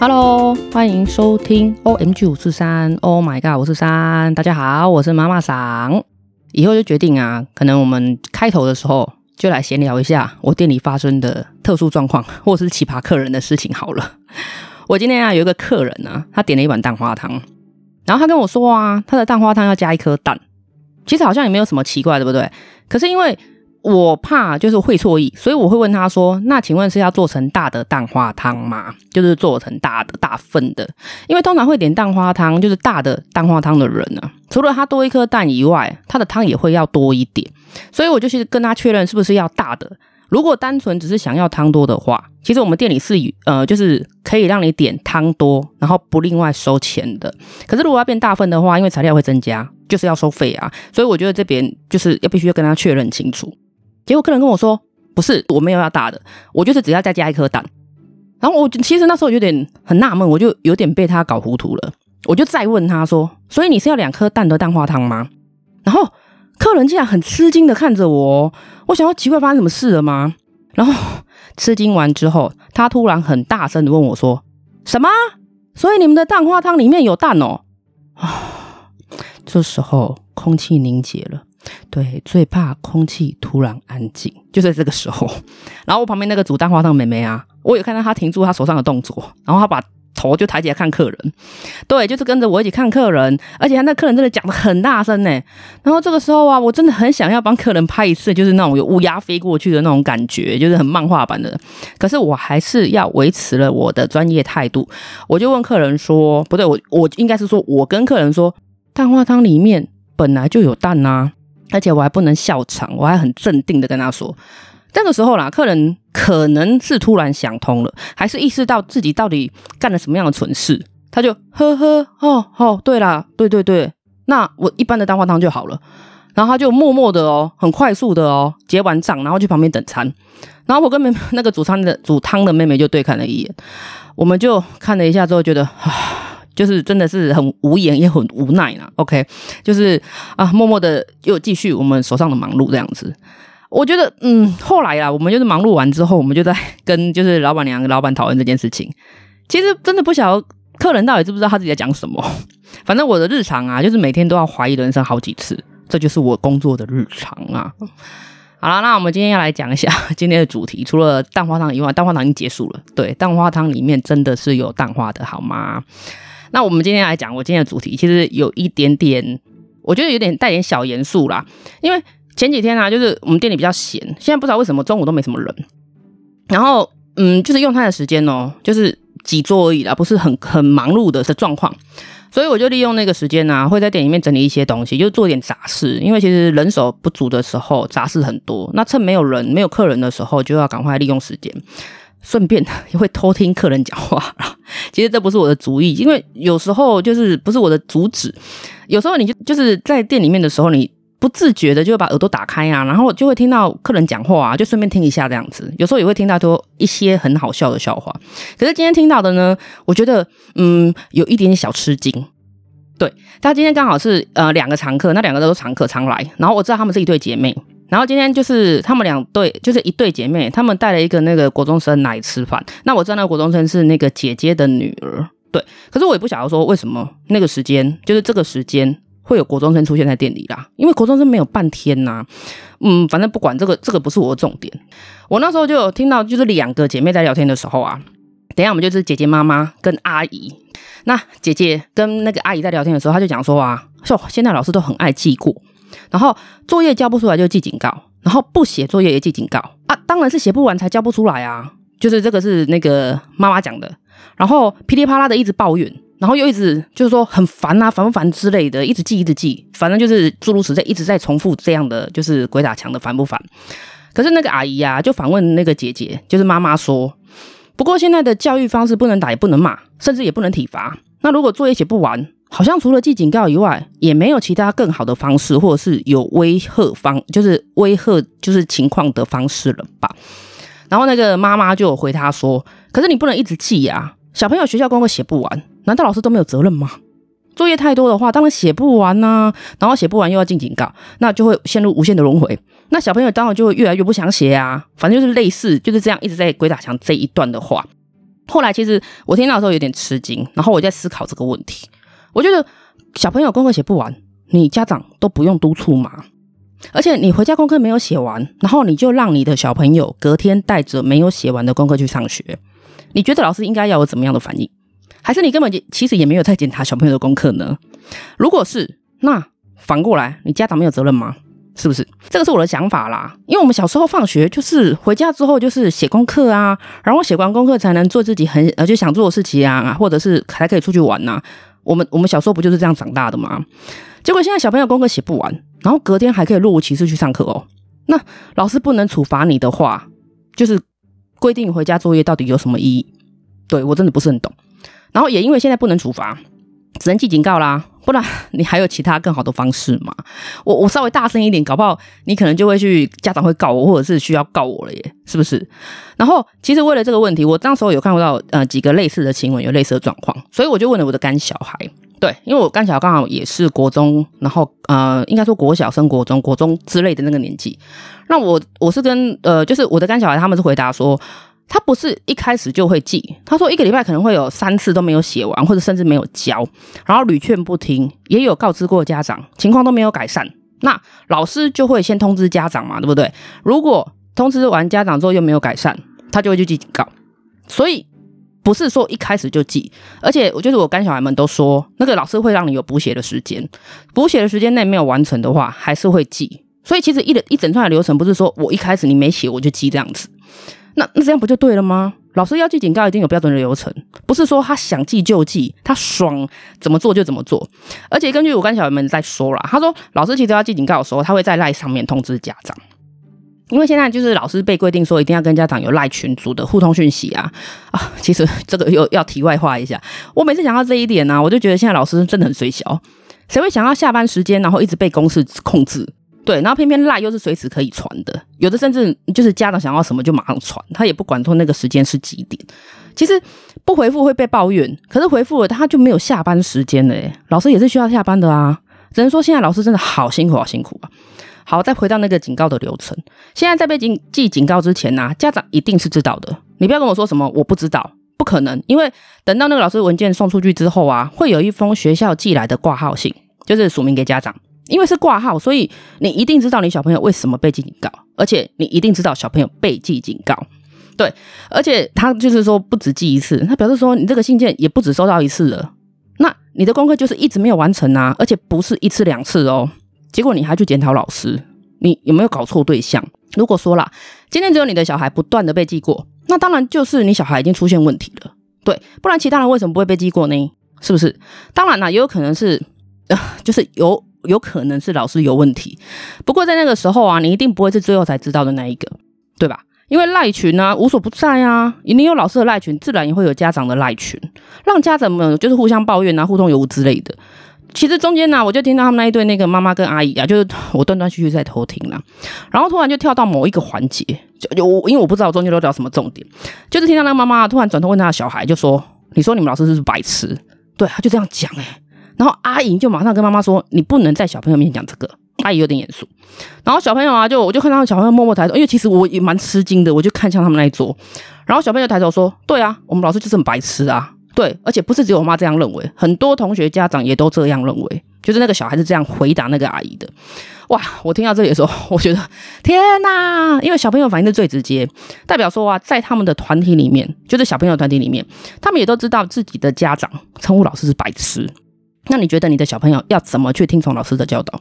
Hello，欢迎收听 OMG 五四三，Oh my god，我是三，大家好，我是妈妈桑。以后就决定啊，可能我们开头的时候就来闲聊一下我店里发生的特殊状况，或是奇葩客人的事情好了。我今天啊有一个客人啊，他点了一碗蛋花汤，然后他跟我说啊，他的蛋花汤要加一颗蛋，其实好像也没有什么奇怪，对不对？可是因为我怕就是会错意，所以我会问他说：“那请问是要做成大的蛋花汤吗？就是做成大的大份的？因为通常会点蛋花汤，就是大的蛋花汤的人呢、除了他多一颗蛋以外，他的汤也会要多一点。所以我就去跟他确认是不是要大的。如果单纯只是想要汤多的话，其实我们店里是呃，就是可以让你点汤多，然后不另外收钱的。可是如果要变大份的话，因为材料会增加，就是要收费啊。所以我觉得这边就是要必须要跟他确认清楚。”结果客人跟我说：“不是，我没有要大的，我就是只要再加一颗蛋。”然后我其实那时候有点很纳闷，我就有点被他搞糊涂了。我就再问他说：“所以你是要两颗蛋的蛋花汤吗？”然后客人竟然很吃惊的看着我，我想要奇怪发生什么事了吗？然后吃惊完之后，他突然很大声的问我说：“什么？所以你们的蛋花汤里面有蛋哦？”啊，这时候空气凝结了。对，最怕空气突然安静，就在这个时候。然后我旁边那个煮蛋花汤的妹妹啊，我有看到她停住她手上的动作，然后她把头就抬起来看客人。对，就是跟着我一起看客人，而且她那客人真的讲得很大声呢。然后这个时候啊，我真的很想要帮客人拍一次，就是那种有乌鸦飞过去的那种感觉，就是很漫画版的。可是我还是要维持了我的专业态度，我就问客人说：“不对，我我应该是说，我跟客人说，蛋花汤里面本来就有蛋呐、啊。”而且我还不能笑场，我还很镇定的跟他说，这个时候啦，客人可能是突然想通了，还是意识到自己到底干了什么样的蠢事，他就呵呵哦哦，对啦，对对对，那我一般的蛋花汤就好了，然后他就默默的哦，很快速的哦结完账，然后去旁边等餐，然后我跟妹妹那个煮汤的煮汤的妹妹就对看了一眼，我们就看了一下之后觉得啊。就是真的是很无言也很无奈啦，OK，就是啊，默默的又继续我们手上的忙碌这样子。我觉得，嗯，后来啊，我们就是忙碌完之后，我们就在跟就是老板娘、老板讨论这件事情。其实真的不晓得客人到底知不知道他自己在讲什么。反正我的日常啊，就是每天都要怀疑人生好几次，这就是我工作的日常啊。好了，那我们今天要来讲一下 今天的主题。除了蛋花汤以外，蛋花汤已经结束了。对，蛋花汤里面真的是有蛋花的，好吗？那我们今天来讲，我今天的主题其实有一点点，我觉得有点带点小严肃啦。因为前几天啊，就是我们店里比较闲，现在不知道为什么中午都没什么人。然后，嗯，就是用餐的时间哦，就是几桌而已啦，不是很很忙碌的的状况。所以我就利用那个时间啊，会在店里面整理一些东西，就做点杂事。因为其实人手不足的时候，杂事很多。那趁没有人、没有客人的时候，就要赶快利用时间。顺便也会偷听客人讲话，其实这不是我的主意，因为有时候就是不是我的主旨。有时候你就就是在店里面的时候，你不自觉的就会把耳朵打开啊，然后就会听到客人讲话啊，就顺便听一下这样子。有时候也会听到多一些很好笑的笑话。可是今天听到的呢，我觉得嗯有一点点小吃惊。对，他今天刚好是呃两个常客，那两个都是常客常来，然后我知道他们是一对姐妹。然后今天就是他们两对，就是一对姐妹，他们带了一个那个国中生来吃饭。那我知道那个国中生是那个姐姐的女儿，对。可是我也不晓得说为什么那个时间，就是这个时间会有国中生出现在店里啦。因为国中生没有半天呐、嗯，反正不管这个，这个不是我的重点。我那时候就有听到，就是两个姐妹在聊天的时候啊。等一下我们就是姐姐妈妈跟阿姨。那姐姐跟那个阿姨在聊天的时候，她就讲说啊，说现在老师都很爱记过。然后作业交不出来就记警告，然后不写作业也记警告啊！当然是写不完才交不出来啊！就是这个是那个妈妈讲的，然后噼里啪啦的一直抱怨，然后又一直就是说很烦啊，烦不烦之类的，一直记一直记，反正就是诸如此类，一直在重复这样的，就是鬼打墙的烦不烦？可是那个阿姨啊，就反问那个姐姐，就是妈妈说，不过现在的教育方式不能打也不能骂，甚至也不能体罚，那如果作业写不完，好像除了记警告以外，也没有其他更好的方式，或者是有威吓方，就是威吓就是情况的方式了吧？然后那个妈妈就回他说：“可是你不能一直记呀，小朋友学校功课写不完，难道老师都没有责任吗？作业太多的话，当然写不完呐、然后写不完又要进警告，那就会陷入无限的轮回。那小朋友当然就会越来越不想写啊，反正就是类似就是这样一直在鬼打墙这一段的话。”后来其实我听到的时候有点吃惊，然后我在思考这个问题。我觉得小朋友功课写不完，你家长都不用督促嘛。而且你回家功课没有写完，然后你就让你的小朋友隔天带着没有写完的功课去上学，你觉得老师应该要有怎么样的反应？还是你根本就其实也没有在检查小朋友的功课呢？如果是，那反过来你家长没有责任吗？是不是？这个是我的想法啦。因为我们小时候放学就是回家之后就是写功课啊，然后写完功课才能做自己很呃就想做的事情啊，或者是还可以出去玩呐。我们我们小时候不就是这样长大的吗？结果现在小朋友功课写不完，然后隔天还可以若无其事去上课哦。那老师不能处罚你的话，就是规定回家作业到底有什么意义？对，我真的不是很懂。然后也因为现在不能处罚，只能记警告啦。不然你还有其他更好的方式吗？我我稍微大声一点，搞不好你可能就会去家长会告我，或者是需要告我了耶，是不是？然后其实为了这个问题，我当时候有看到呃几个类似的新闻，有类似的状况，所以我就问了我的干小孩。对，因为我干小孩刚好也是国中，然后呃，应该说国小升国中、国中之类的那个年纪。那我我是跟呃，就是我的干小孩，他们是回答说，他不是一开始就会记。他说一个礼拜可能会有三次都没有写完，或者甚至没有交，然后屡劝不听，也有告知过家长，情况都没有改善。那老师就会先通知家长嘛，对不对？如果通知完家长之后又没有改善，他就会去记警告。所以。不是说一开始就记，而且我就是我干小孩们都说，那个老师会让你有补写的时间，补写的时间内没有完成的话，还是会记。所以其实一一整串的流程不是说我一开始你没写我就记这样子，那那这样不就对了吗？老师要记警告一定有标准的流程，不是说他想记就记，他爽怎么做就怎么做。而且根据我跟小孩们在说啦，他说老师其实要记警告的时候，他会在赖上面通知家长。因为现在就是老师被规定说一定要跟家长有赖群组的互通讯息啊啊！其实这个又要题外话一下，我每次想到这一点呢、我就觉得现在老师真的很衰小，谁会想要下班时间然后一直被公司控制？对，然后偏偏赖又是随时可以传的，有的甚至就是家长想要什么就马上传，他也不管说那个时间是几点。其实不回复会被抱怨，可是回复了他就没有下班时间了耶。老师也是需要下班的啊，只能说现在老师真的好辛苦，好辛苦啊。好，再回到那个警告的流程。现在在被警记警告之前呢、家长一定是知道的。你不要跟我说什么我不知道，不可能，因为等到那个老师文件送出去之后啊，会有一封学校寄来的挂号信，就是署名给家长。因为是挂号，所以你一定知道你小朋友为什么被记警告，而且你一定知道小朋友被记警告。对，而且他就是说不止记一次，他表示说你这个信件也不止收到一次了。那你的功课就是一直没有完成啊，而且不是一次两次哦。结果你还去检讨老师，你有没有搞错对象？如果说啦，今天只有你的小孩不断的被记过，那当然就是你小孩已经出现问题了，对，不然其他人为什么不会被记过呢？是不是？当然啦，也有可能是，呃，就是有有可能是老师有问题。不过在那个时候啊，你一定不会是最后才知道的那一个，对吧？因为赖群呢、啊、无所不在啊，你有老师的赖群，自然也会有家长的赖群，让家长们就是互相抱怨啊、互通有无之类的。其实中间呢，我就听到他们那一对那个妈妈跟阿姨啊，就是我断断续续在偷听啦，然后突然就跳到某一个环节，就我因为我不知道中间都聊什么重点，就是听到那个妈妈突然转头问他的小孩，就说：“你说你们老师是不是白痴？”对，他就这样讲哎、然后阿姨就马上跟妈妈说：“你不能在小朋友面前讲这个。”阿姨有点严肃，然后小朋友啊，就我就看到小朋友默默抬头，因为其实我也蛮吃惊的，我就看向他们那一桌，然后小朋友抬头说：“对啊，我们老师就是很白痴啊。”对，而且不是只有我妈这样认为，很多同学家长也都这样认为，就是那个小孩是这样回答那个阿姨的。哇，我听到这里的时候，我觉得天哪，因为小朋友反应是最直接，代表说啊，在他们的团体里面，就是小朋友团体里面，他们也都知道自己的家长称呼老师是白痴。那你觉得你的小朋友要怎么去听从老师的教导？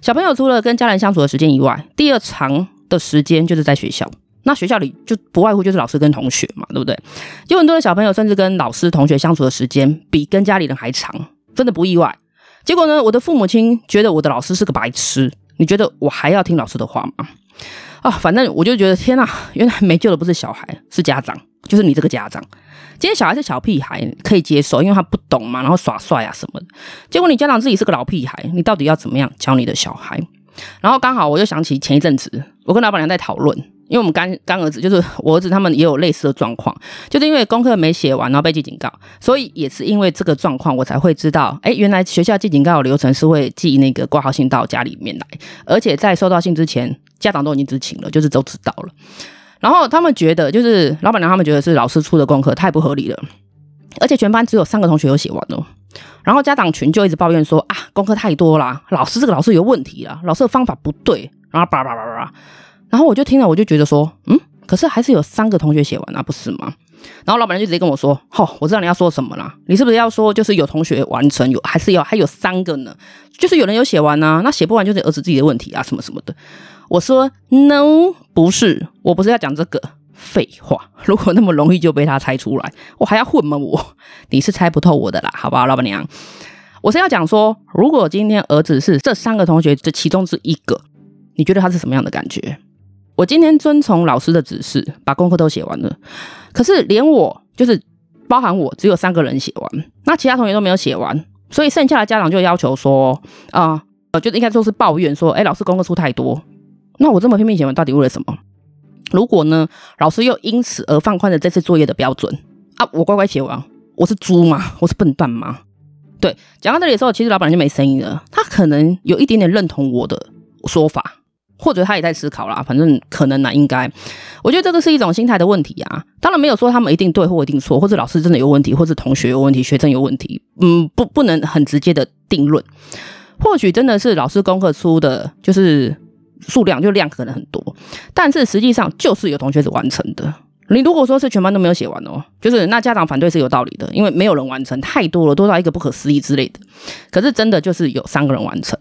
小朋友除了跟家人相处的时间以外，第二长的时间就是在学校。那学校里就不外乎就是老师跟同学嘛，对不对？有很多的小朋友甚至跟老师、同学相处的时间比跟家里人还长，真的不意外。结果呢，我的父母亲觉得我的老师是个白痴，你觉得我还要听老师的话吗？啊，反正我就觉得天哪，原来没救的不是小孩，是家长，就是你这个家长。今天小孩是小屁孩，可以接受，因为他不懂嘛，然后耍帅啊什么的。结果你家长自己是个老屁孩，你到底要怎么样教你的小孩？然后刚好我就想起前一阵子，我跟老板娘在讨论。因为我们干干儿子就是我儿子，他们也有类似的状况，就是因为功课没写完，然后被记警告，所以也是因为这个状况，我才会知道，哎，原来学校记警告的流程是会寄那个挂号信到家里面来，而且在收到信之前，家长都已经知情了，就是都知道了。然后他们觉得，就是老板娘他们觉得是老师出的功课太不合理了，而且全班只有三个同学有写完哦。然后家长群就一直抱怨说啊，功课太多啦，老师这个老师有问题啦，老师的方法不对，然后叭叭叭叭叭。然后我就听了，我就觉得说，嗯，可是还是有三个同学写完啊，不是吗？然后老板娘就直接跟我说，吼、我知道你要说什么啦，你是不是要说就是有同学完成，有还是有还有三个呢？就是有人有写完啊，那写不完就是儿子自己的问题啊，什么什么的。我说 No，不是，我不是要讲这个。废话，如果那么容易就被他猜出来，我还要混吗？我你是猜不透我的啦，好不好，老板娘？我是要讲说，如果今天儿子是这三个同学这其中之一个，你觉得他是什么样的感觉？我今天遵从老师的指示，把功课都写完了，可是连我就是包含我只有三个人写完，那其他同学都没有写完，所以剩下的家长就要求说啊，我觉得应该说是抱怨说，哎，老师功课出太多。那我这么拼命写完，到底为了什么？如果呢，老师又因此而放宽了这次作业的标准啊，我乖乖写完，我是猪吗？我是笨蛋吗？对，讲到这里的时候，其实老板就没声音了。他可能有一点点认同我的说法，或者他也在思考啦。反正可能呢，应该，我觉得这个是一种心态的问题啊。当然没有说他们一定对或一定错，或者老师真的有问题，或者同学有问题，学生有问题。嗯，不，不能很直接的定论。或许真的是老师功课出的，就是。数量就量可能很多，但是实际上就是有同学是完成的。你如果说是全班都没有写完哦，就是那家长反对是有道理的，因为没有人完成，太多了，多到一个不可思议之类的。可是真的就是有三个人完成，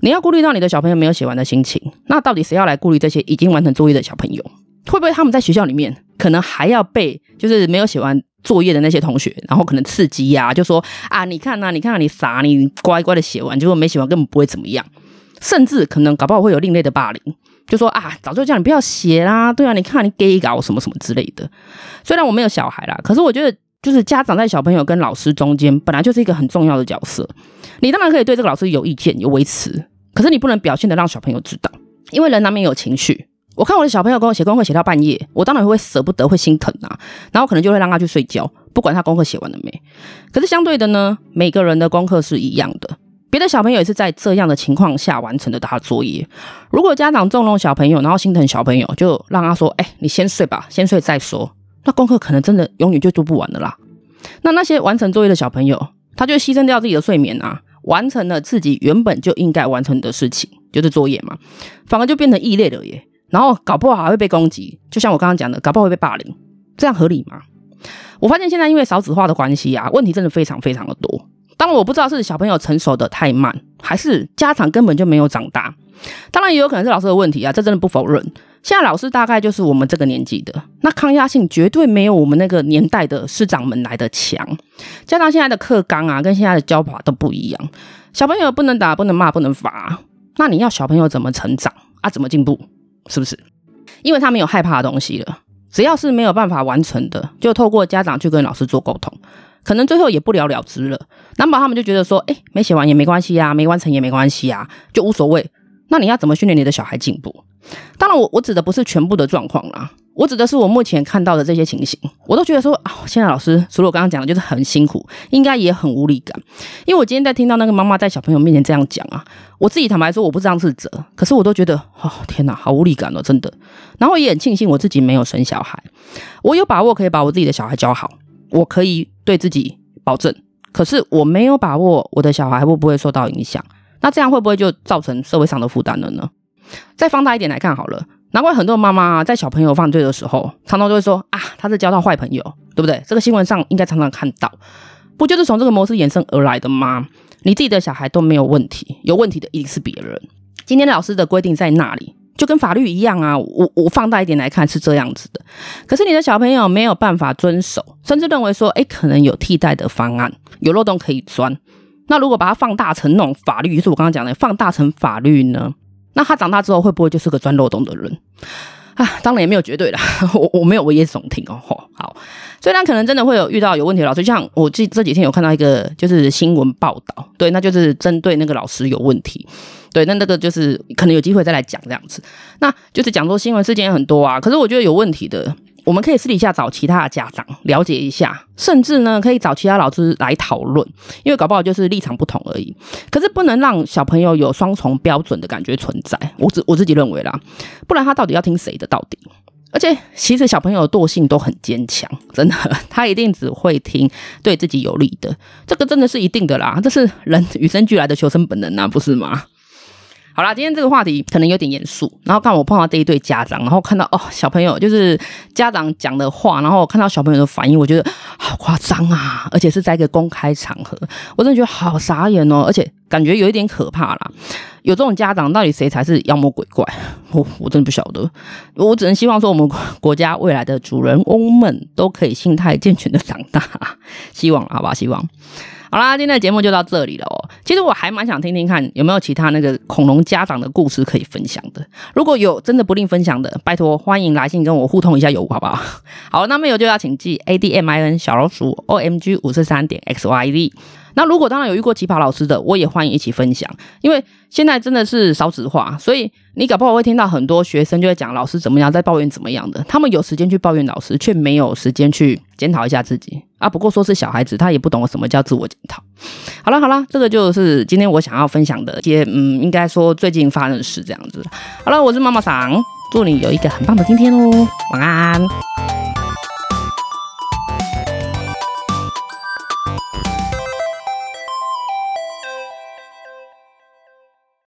你要顾虑到你的小朋友没有写完的心情，那到底谁要来顾虑这些已经完成作业的小朋友？会不会他们在学校里面可能还要被就是没有写完作业的那些同学，然后可能刺激呀、就说啊，你看呐、你看啊，你傻，你乖乖的写完，结果没写完根本不会怎么样。甚至可能搞不好会有另类的霸凌，就说啊，早就叫你不要写啦，对啊，你看你 gay 搞什么什么之类的。虽然我没有小孩啦，可是我觉得就是家长在小朋友跟老师中间本来就是一个很重要的角色。你当然可以对这个老师有意见有维持，可是你不能表现得让小朋友知道，因为人难免有情绪。我看我的小朋友跟我写功课写到半夜，我当然会舍不得会心疼啊，然后可能就会让他去睡觉，不管他功课写完了没。可是相对的呢，每个人的功课是一样的。别的小朋友也是在这样的情况下完成的他的作业。如果家长纵容小朋友，然后心疼小朋友，就让他说：“哎，你先睡吧，先睡再说。”那功课可能真的永远就做不完的啦。那那些完成作业的小朋友，他就牺牲掉自己的睡眠啊，完成了自己原本就应该完成的事情，就是作业嘛，反而就变成异类了耶。然后搞不好还会被攻击，就像我刚刚讲的，搞不好会被霸凌，这样合理吗？我发现现在因为少子化的关系啊，问题真的非常非常的多。当然我不知道是小朋友成熟的太慢，还是家长根本就没有长大。当然也有可能是老师的问题啊，这真的不否认。现在老师大概就是我们这个年纪的，那抗压性绝对没有我们那个年代的师长们来的强。加上现在的课纲啊，跟现在的教法都不一样。小朋友不能打，不能骂，不能罚。那你要小朋友怎么成长啊？怎么进步？是不是？因为他没有害怕的东西了。只要是没有办法完成的，就透过家长去跟老师做沟通。可能最后也不了了之了，那么他们就觉得说，哎，没写完也没关系呀，没完成也没关系呀，就无所谓。那你要怎么训练你的小孩进步？当然我，我指的不是全部的状况啦，我指的是我目前看到的这些情形，我都觉得说啊，现在老师除了我刚刚讲的，就是很辛苦，应该也很无力感。因为我今天在听到那个妈妈在小朋友面前这样讲啊，我自己坦白说，我不是这样自责，可是我都觉得，哦，天哪，好无力感哦，真的。然后也很庆幸我自己没有生小孩，我有把握可以把我自己的小孩教好。我可以对自己保证，可是我没有把握我的小孩会不会受到影响。那这样会不会就造成社会上的负担了呢？再放大一点来看好了，难怪很多妈妈在小朋友犯罪的时候，常常都会说啊，他是交到坏朋友，对不对？这个新闻上应该常常看到，不就是从这个模式衍生而来的吗？你自己的小孩都没有问题，有问题的一定是别人。今天老师的规定在那里。就跟法律一样啊，我我放大一点来看是这样子的，可是你的小朋友没有办法遵守，甚至认为说，哎，可能有替代的方案，有漏洞可以钻。那如果把它放大成那种法律，就是我刚刚讲的放大成法律呢，那他长大之后会不会就是个钻漏洞的人？啊，当然也没有绝对啦，我我没有危言耸听哦。好，虽然可能真的会有遇到有问题的老师，像我这这几天有看到一个就是新闻报道，对，那就是针对那个老师有问题。对，那那个就是可能有机会再来讲这样子，那就是讲说新闻事件也很多啊，可是我觉得有问题的，我们可以私底下找其他的家长了解一下，甚至呢可以找其他老师来讨论，因为搞不好就是立场不同而已。可是不能让小朋友有双重标准的感觉存在，我自我自己认为啦，不然他到底要听谁的到底？而且其实小朋友的惰性都很坚强，真的，他一定只会听对自己有利的，这个真的是一定的啦，这是人与生俱来的求生本能啊，不是吗？好啦，今天这个话题可能有点严肃。然后刚我碰到这一对家长，然后看到哦，小朋友就是家长讲的话，然后看到小朋友的反应，我觉得好夸张啊！而且是在一个公开场合，我真的觉得好傻眼哦，而且感觉有一点可怕啦。有这种家长，到底谁才是妖魔鬼怪？我我真的不晓得。我只能希望说，我们国家未来的主人翁们都可以心态健全的长大，希望好吧，希望。好啦，今天的节目就到这里了哦。其实我还蛮想听听看有没有其他那个恐龙家长的故事可以分享的。如果有真的不吝分享的，拜托欢迎来信跟我互通一下有，好不好？好，那么有就要请寄 A D M I N 小老鼠 O M G 五四三点 X Y Z。那如果当然有遇过奇葩老师的，我也欢迎一起分享，因为现在真的是少子化，所以你搞不好会听到很多学生就会讲老师怎么样，在抱怨怎么样的。他们有时间去抱怨老师，却没有时间去检讨一下自己啊。不过说是小孩子，他也不懂什么叫自我检讨。好了好了，这个就是今天我想要分享的一些，嗯，应该说最近发生的事这样子。好了，我是妈妈桑，祝你有一个很棒的今天哦，晚安。